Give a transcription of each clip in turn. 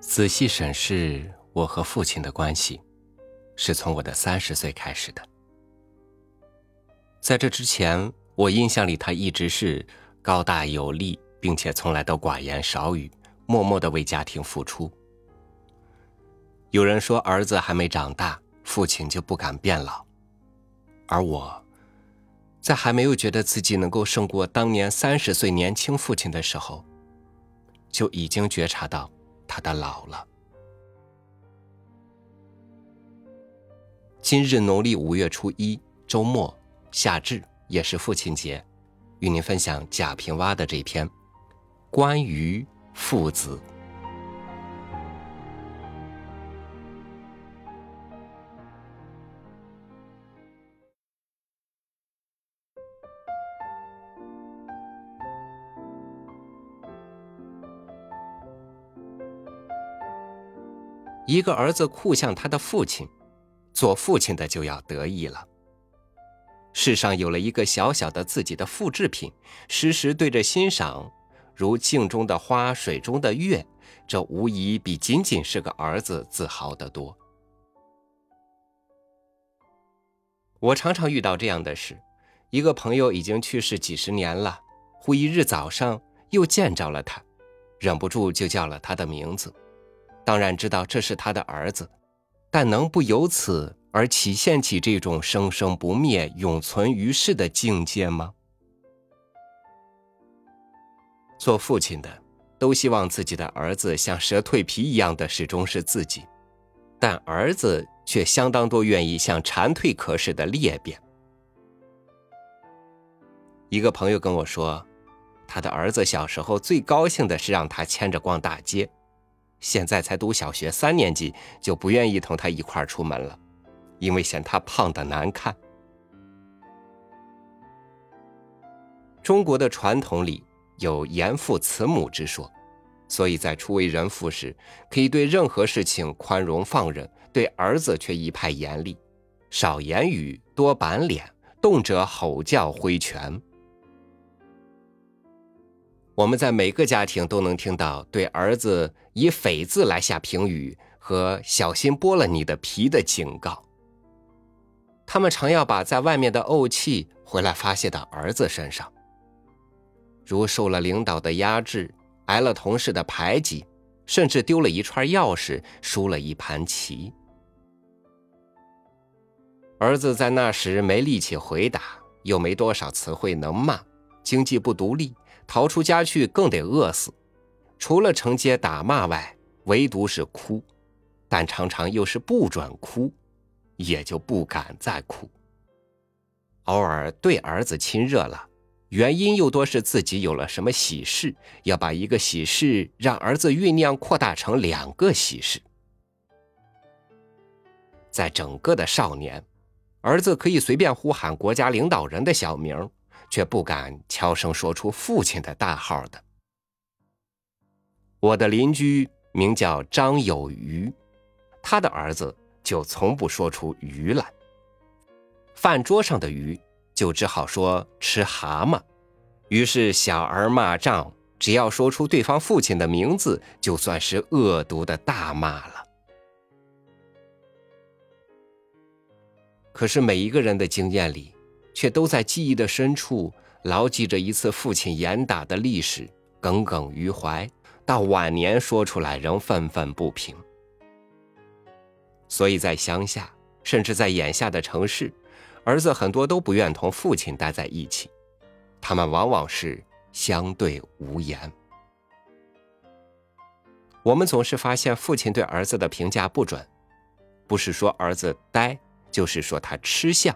仔细审视我和父亲的关系，是从我的三十岁开始的。在这之前，我印象里他一直是高大有力，并且从来都寡言少语，默默的为家庭付出。有人说儿子还没长大，父亲就不敢变老，而我，在还没有觉得自己能够胜过当年三十岁年轻父亲的时候，就已经觉察到。的老了。今日农历五月初一，周末，夏至，也是父亲节，与您分享贾平凹的这篇关于父子。一个儿子酷像他的父亲，做父亲的就要得意了。世上有了一个小小的自己的复制品，时时对着欣赏，如镜中的花，水中的月，这无疑比仅仅是个儿子自豪得多。我常常遇到这样的事：一个朋友已经去世几十年了，忽一日早上又见着了他，忍不住就叫了他的名字。当然知道这是他的儿子，但能不由此而体现起这种生生不灭、永存于世的境界吗？做父亲的都希望自己的儿子像蛇蜕皮一样的始终是自己，但儿子却相当多愿意像蝉蜕壳似的裂变。一个朋友跟我说，他的儿子小时候最高兴的是让他牵着逛大街。现在才读小学三年级，就不愿意同他一块出门了，因为嫌他胖的难看。中国的传统里有严父慈母之说，所以在初为人父时，可以对任何事情宽容放任，对儿子却一派严厉，少言语，多板脸，动辄吼叫挥拳。我们在每个家庭都能听到对儿子以“匪”字来下评语和“小心剥了你的皮”的警告。他们常要把在外面的怄气回来发泄到儿子身上，如受了领导的压制，挨了同事的排挤，甚至丢了一串钥匙，输了一盘棋。儿子在那时没力气回答，又没多少词汇能骂，经济不独立。逃出家去更得饿死，除了承接打骂外，唯独是哭，但常常又是不准哭，也就不敢再哭。偶尔对儿子亲热了，原因又多是自己有了什么喜事，要把一个喜事让儿子酝酿扩大成两个喜事。在整个的少年，儿子可以随便呼喊国家领导人的小名。却不敢悄声说出父亲的大号的。我的邻居名叫张有余，他的儿子就从不说出鱼来。饭桌上的鱼就只好说吃蛤蟆。于是小儿骂仗，只要说出对方父亲的名字，就算是恶毒的大骂了。可是每一个人的经验里。却都在记忆的深处牢记着一次父亲严打的历史，耿耿于怀，到晚年说出来仍愤愤不平。所以在乡下，甚至在眼下的城市，儿子很多都不愿同父亲待在一起，他们往往是相对无言。我们总是发现父亲对儿子的评价不准，不是说儿子呆，就是说他吃相。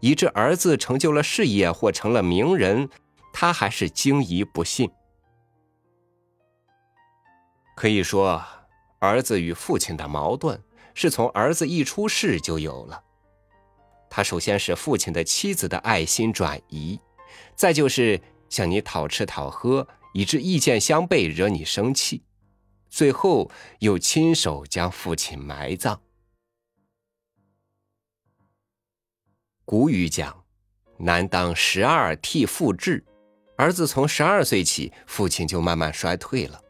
以致儿子成就了事业或成了名人，他还是惊疑不信。可以说，儿子与父亲的矛盾是从儿子一出世就有了。他首先是父亲的妻子的爱心转移，再就是向你讨吃讨喝，以致意见相悖，惹你生气，最后又亲手将父亲埋葬。古语讲：“男当十二替父治。”儿子从十二岁起，父亲就慢慢衰退了。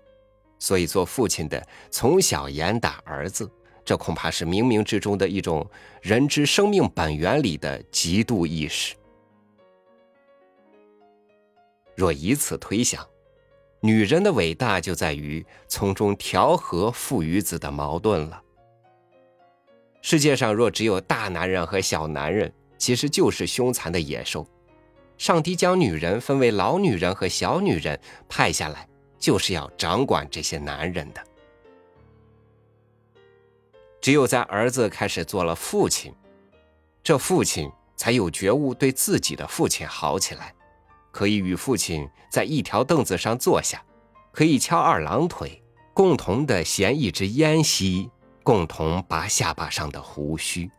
所以做父亲的从小严打儿子，这恐怕是冥冥之中的一种人之生命本源里的嫉妒意识。若以此推想，女人的伟大就在于从中调和父与子的矛盾了。世界上若只有大男人和小男人，其实就是凶残的野兽。上帝将女人分为老女人和小女人派下来，就是要掌管这些男人的。只有在儿子开始做了父亲，这父亲才有觉悟，对自己的父亲好起来，可以与父亲在一条凳子上坐下，可以翘二郎腿，共同的衔一支烟吸，共同拔下巴上的胡须。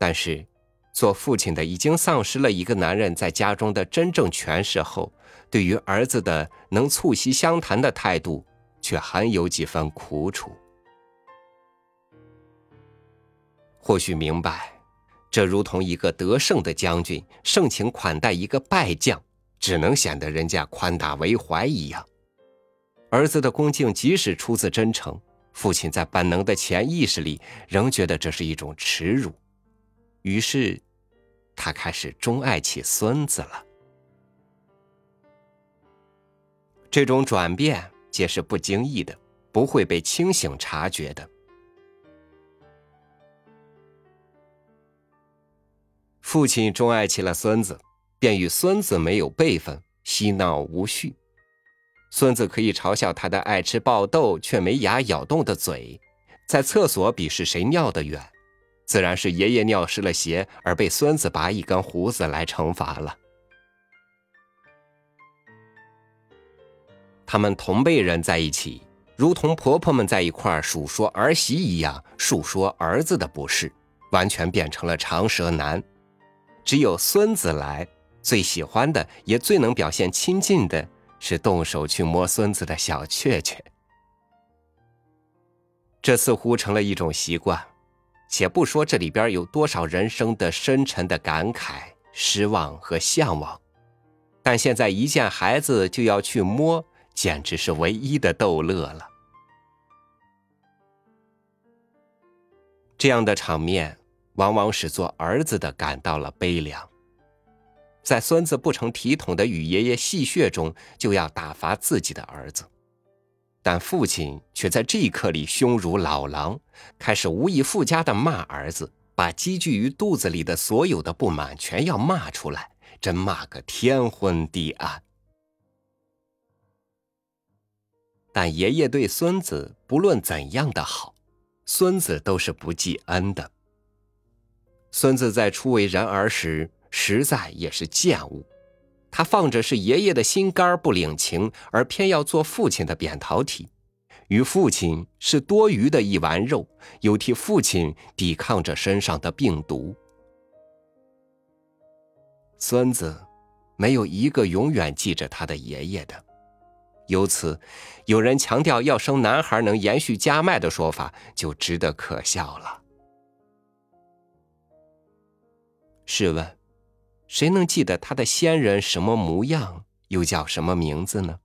但是。做父亲的已经丧失了一个男人在家中的真正权势后，对于儿子的能促膝相谈的态度，却含有几分苦楚。或许明白，这如同一个得胜的将军盛情款待一个败将，只能显得人家宽大为怀一样。儿子的恭敬，即使出自真诚，父亲在本能的潜意识里仍觉得这是一种耻辱。于是，他开始钟爱起孙子了。这种转变皆是不经意的，不会被清醒察觉的。父亲钟爱起了孙子，便与孙子没有辈分，嬉闹无序。孙子可以嘲笑他的爱吃爆豆却没牙咬动的嘴，在厕所比试谁尿得远。自然是爷爷尿湿了鞋，而被孙子拔一根胡子来惩罚了。他们同辈人在一起，如同婆婆们在一块儿数说儿媳一样，述说儿子的不是，完全变成了长舌男。只有孙子来，最喜欢的也最能表现亲近的是动手去摸孙子的小雀雀。这似乎成了一种习惯。且不说这里边有多少人生的深沉的感慨、失望和向往，但现在一见孩子就要去摸，简直是唯一的逗乐了。这样的场面，往往使做儿子的感到了悲凉。在孙子不成体统的与爷爷戏谑中，就要打发自己的儿子。但父亲却在这一刻里凶如老狼，开始无以复加的骂儿子，把积聚于肚子里的所有的不满全要骂出来，真骂个天昏地暗。但爷爷对孙子不论怎样的好，孙子都是不记恩的。孙子在初为人儿时，实在也是贱物。他放着是爷爷的心肝不领情，而偏要做父亲的扁桃体，与父亲是多余的一丸肉，又替父亲抵抗着身上的病毒。孙子没有一个永远记着他的爷爷的，由此，有人强调要生男孩能延续家脉的说法就值得可笑了。试问？谁能记得他的先人什么模样，又叫什么名字呢？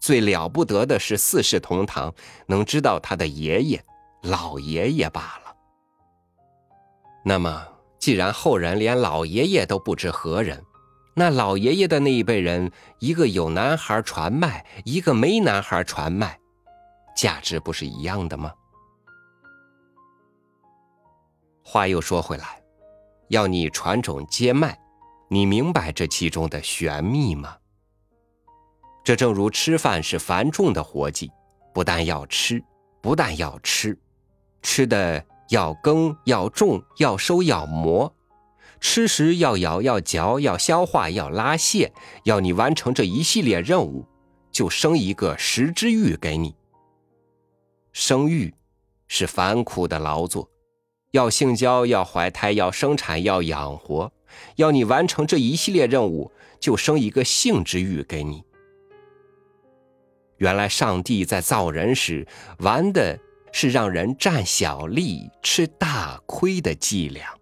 最了不得的是四世同堂，能知道他的爷爷、老爷爷罢了。那么，既然后人连老爷爷都不知何人，那老爷爷的那一辈人，一个有男孩传脉，一个没男孩传脉，价值不是一样的吗？话又说回来。要你传种接脉，你明白这其中的玄秘吗？这正如吃饭是繁重的活计，不但要吃，不但要吃，吃的要耕，要种，要收，要磨，吃时要咬，要嚼，要消化，要拉泻，要你完成这一系列任务，就生一个食之欲给你。生育是繁苦的劳作。要性交，要怀胎，要生产，要养活，要你完成这一系列任务，就生一个性之欲给你。原来上帝在造人时玩的是让人占小利、吃大亏的伎俩，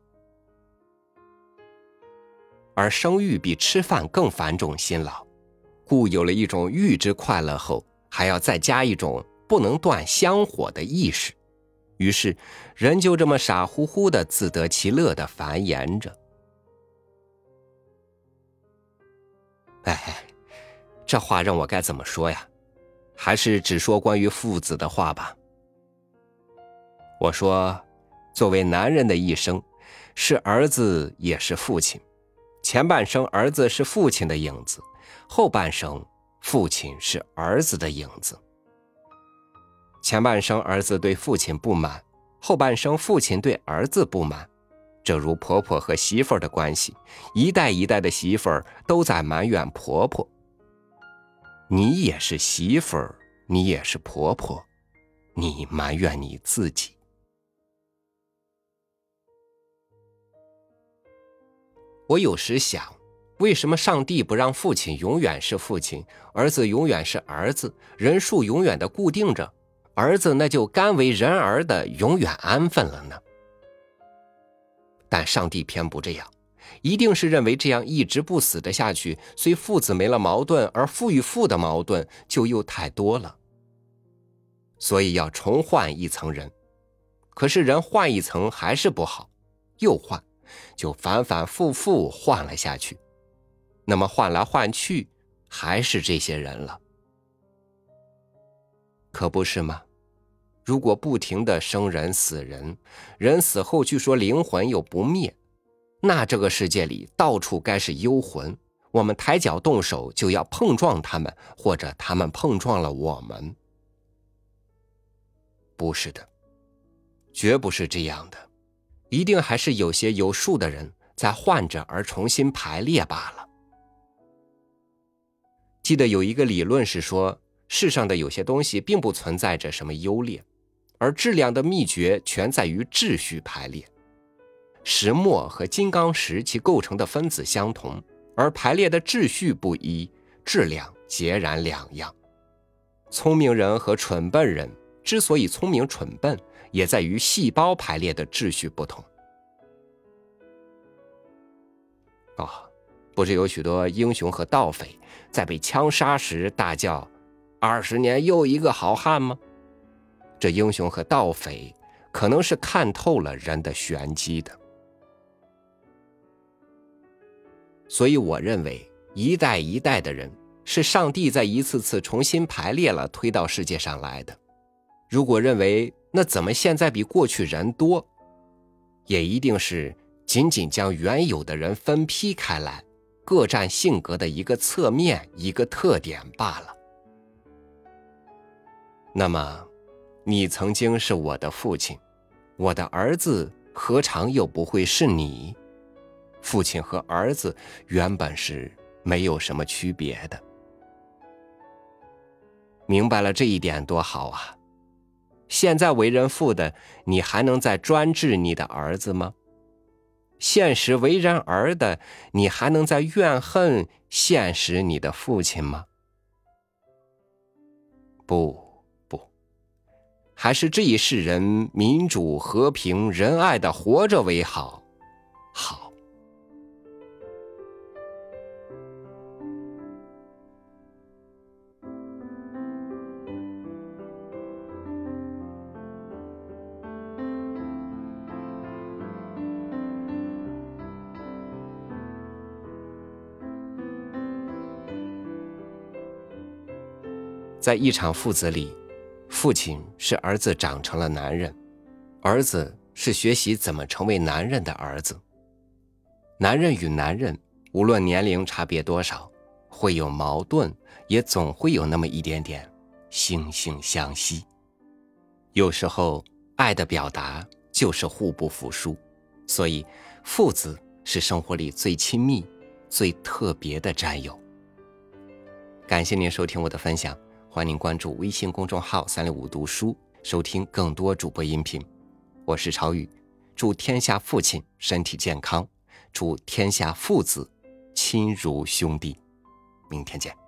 而生育比吃饭更繁重辛劳，故有了一种欲之快乐后还要再加一种不能断香火的意识，于是人就这么傻乎乎的自得其乐的繁衍着。哎，这话让我该怎么说呀？还是只说关于父子的话吧。我说，作为男人的一生，是儿子也是父亲。前半生儿子是父亲的影子，后半生父亲是儿子的影子。前半生儿子对父亲不满，后半生父亲对儿子不满。正如婆婆和媳妇儿的关系，一代一代的媳妇儿都在埋怨婆婆。你也是媳妇儿，你也是婆婆，你埋怨你自己。我有时想，为什么上帝不让父亲永远是父亲，儿子永远是儿子，人数永远的固定着，儿子那就甘为人儿的永远安分了呢？但上帝偏不这样，一定是认为这样一直不死的下去，虽父子没了矛盾，而父与父的矛盾就又太多了，所以要重换一层人。可是人换一层还是不好，又换。就反反复复换了下去，那么换来换去还是这些人了，可不是吗？如果不停的生人死人，人死后据说灵魂又不灭，那这个世界里到处该是幽魂，我们抬脚动手就要碰撞他们，或者他们碰撞了我们，不是的，绝不是这样的。一定还是有些有数的人在换着而重新排列罢了。记得有一个理论是说，世上的有些东西并不存在着什么优劣，而质量的秘诀全在于秩序排列。石墨和金刚石其构成的分子相同，而排列的秩序不一，质量截然两样。聪明人和蠢笨人之所以聪明蠢笨。也在于细胞排列的秩序不同。哦，不是有许多英雄和盗匪在被枪杀时大叫“二十年又一个好汉”吗？这英雄和盗匪可能是看透了人的玄机的。所以，我认为一代一代的人是上帝在一次次重新排列了推到世界上来的。如果认为，那怎么现在比过去人多？也一定是仅仅将原有的人分批开来，各占性格的一个侧面、一个特点罢了。那么，你曾经是我的父亲，我的儿子何尝又不会是你？父亲和儿子原本是没有什么区别的。明白了这一点多好啊！现在为人父的，你还能再专制你的儿子吗？现实为人儿的，你还能再怨恨现实你的父亲吗？不，还是这一世人民主、和平、仁爱的活着为好，好。在一场父子里，父亲是儿子长成了男人，儿子是学习怎么成为男人的儿子。男人与男人，无论年龄差别多少，会有矛盾，也总会有那么一点点惺惺相惜。有时候，爱的表达就是互不服输，所以父子是生活里最亲密、最特别的战友。感谢您收听我的分享。欢迎关注微信公众号“三六五读书”，收听更多主播音频。我是超宇，祝天下父亲身体健康，祝天下父子亲如兄弟。明天见。